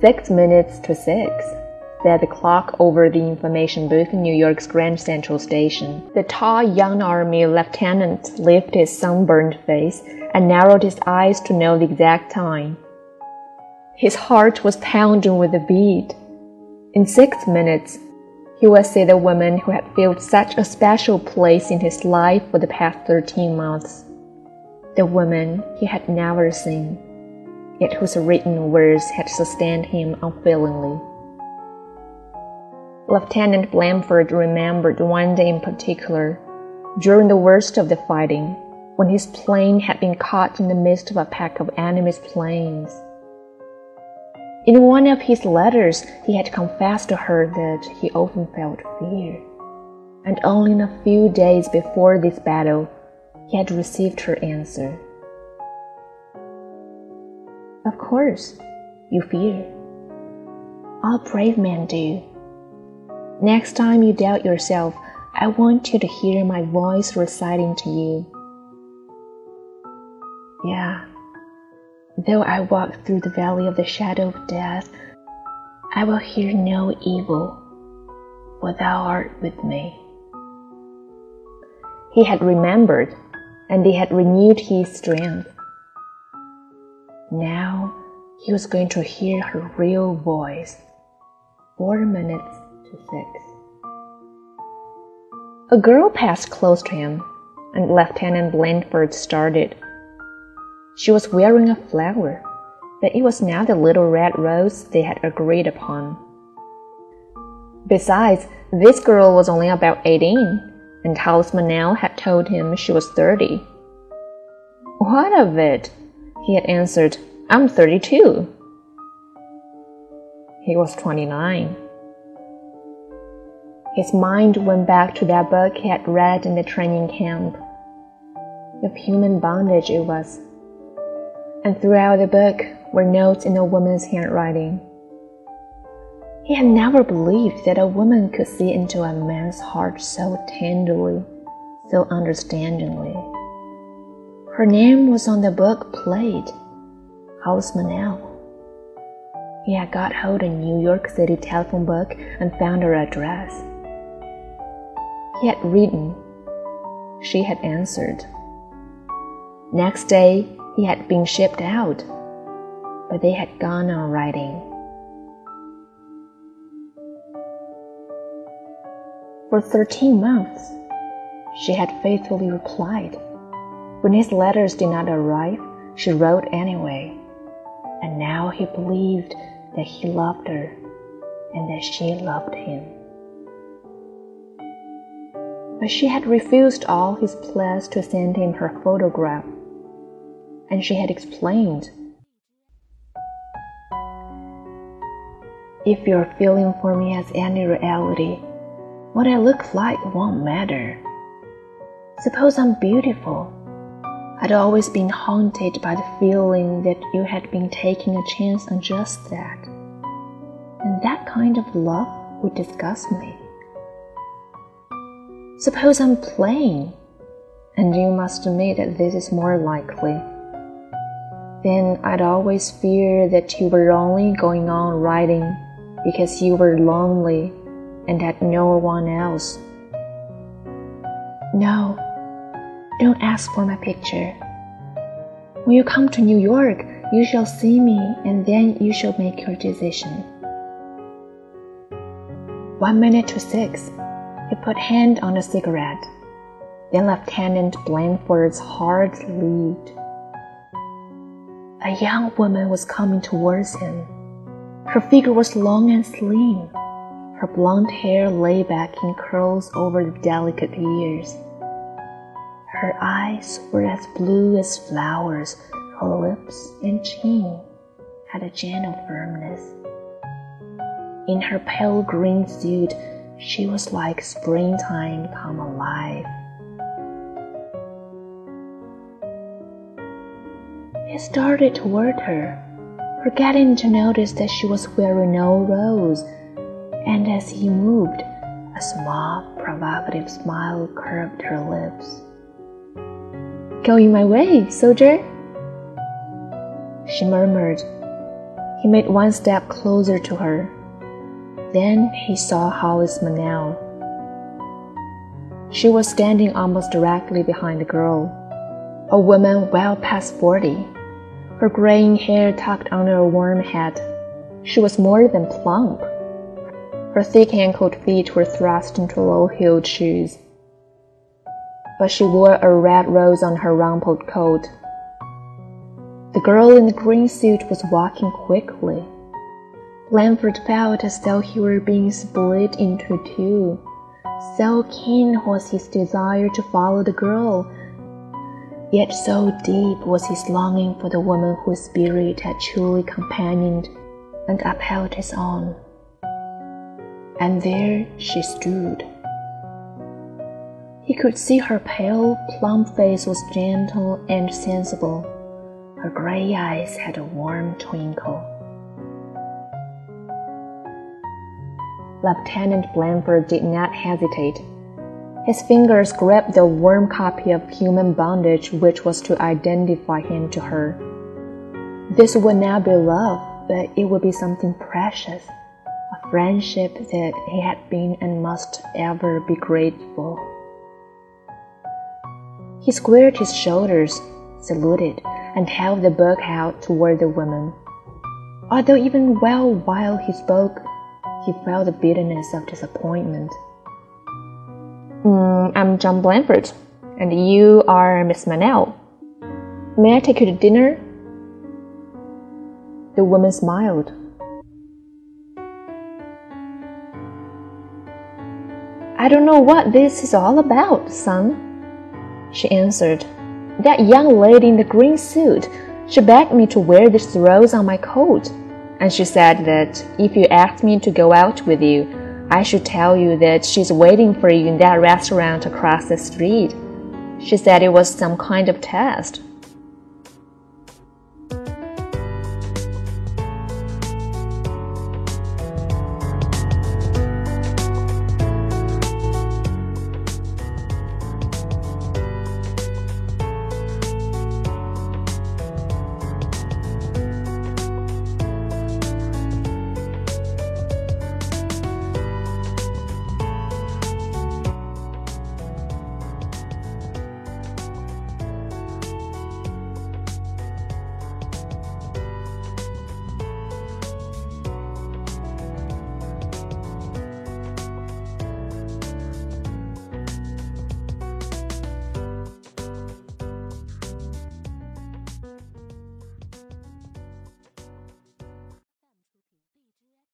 Six minutes to six, said the clock over the information booth in New York's Grand Central Station. The tall young army lieutenant lifted his sunburned face and narrowed his eyes to know the exact time. His heart was pounding with a beat. In six minutes, he would see the woman who had filled such a special place in his life for the past thirteen months. The woman he had never seen, yet whose written words had sustained him unfailingly. Lieutenant Blandford remembered one day in particular, during the worst of the fighting, when his plane had been caught in the midst of a pack of enemy's planes. In one of his letters, he had confessed to her that he often felt fear, and only in a few days before this battle, he had received her answer. Of course, you fear. All brave men do. Next time you doubt yourself, I want you to hear my voice reciting to you. Yeah, Though I walk through the valley of the shadow of death, I will hear no evil, for thou art with me. He had remembered, and he had renewed his strength. Now he was going to hear her real voice. Four minutes to six. A girl passed close to him, and Lieutenant Blandford started she was wearing a flower, but it was not the little red rose they had agreed upon. Besides, this girl was only about eighteen, and Hollis Meynell had told him she was thirty. What of it? He had answered, I'm thirty-two. He was twenty-nine. His mind went back to that book he had read in the training camp. Of human bondage it was and throughout the book were notes in a woman's handwriting. He had never believed that a woman could see into a man's heart so tenderly, so understandingly. Her name was on the book plate, Hollis Meynell. He had got hold a New York City telephone book and found her address. He had written. She had answered. Next day, he had been shipped out, but they had gone on writing. For thirteen months, she had faithfully replied. When his letters did not arrive, she wrote anyway. And now he believed that he loved her and that she loved him. But she had refused all his pleas to send him her photograph and she had explained. If your feeling for me has any reality, what I look like won't matter. Suppose I'm beautiful. I'd always been haunted by the feeling that you had been taking a chance on just that. And that kind of love would disgust me. Suppose I'm plain, and you must admit that this is more likely then I'd always fear that you were only going on writing because you were lonely and had no one else. No, don't ask for my picture. When you come to New York, you shall see me and then you shall make your decision. One minute to six, he put hand on a cigarette. Then Lieutenant Blandford's heart leaped. A young woman was coming towards him. Her figure was long and slim. Her blonde hair lay back in curls over the delicate ears. Her eyes were as blue as flowers. Her lips and chin had a gentle firmness. In her pale green suit, she was like springtime come alive. He started toward her, forgetting to notice that she was wearing no rose, and as he moved, a small, provocative smile curved her lips. Going my way, soldier? She murmured, He made one step closer to her. Then he saw Hollis Meynell. She was standing almost directly behind the girl, a woman well past forty, her graying hair tucked under a warm hat. She was more than plump. Her thick ankled feet were thrust into low heeled shoes. But she wore a red rose on her rumpled coat. The girl in the green suit was walking quickly. Blandford felt as though he were being split into two. So keen was his desire to follow the girl, yet so deep was his longing for the woman whose spirit had truly companioned and upheld his own. And there she stood. He could see her pale, plump face was gentle and sensible. Her gray eyes had a warm twinkle. Lieutenant Blandford did not hesitate. His fingers grabbed the warm copy of Human Bondage which was to identify him to her. This would not be love, but it would be something precious, a friendship that he had been and must ever be grateful. He squared his shoulders, saluted, and held the book out toward the woman. Although even well while he spoke, he felt the bitterness of disappointment. Mm, I'm John Blandford, and you are Miss Meynell. May I take you to dinner? The woman smiled. I don't know what this is all about, son, she answered. That young lady in the green suit, she begged me to wear this rose on my coat and she said that if you asked me to go out with you, I should tell you that she's waiting for you in that restaurant across the street. She said it was some kind of test.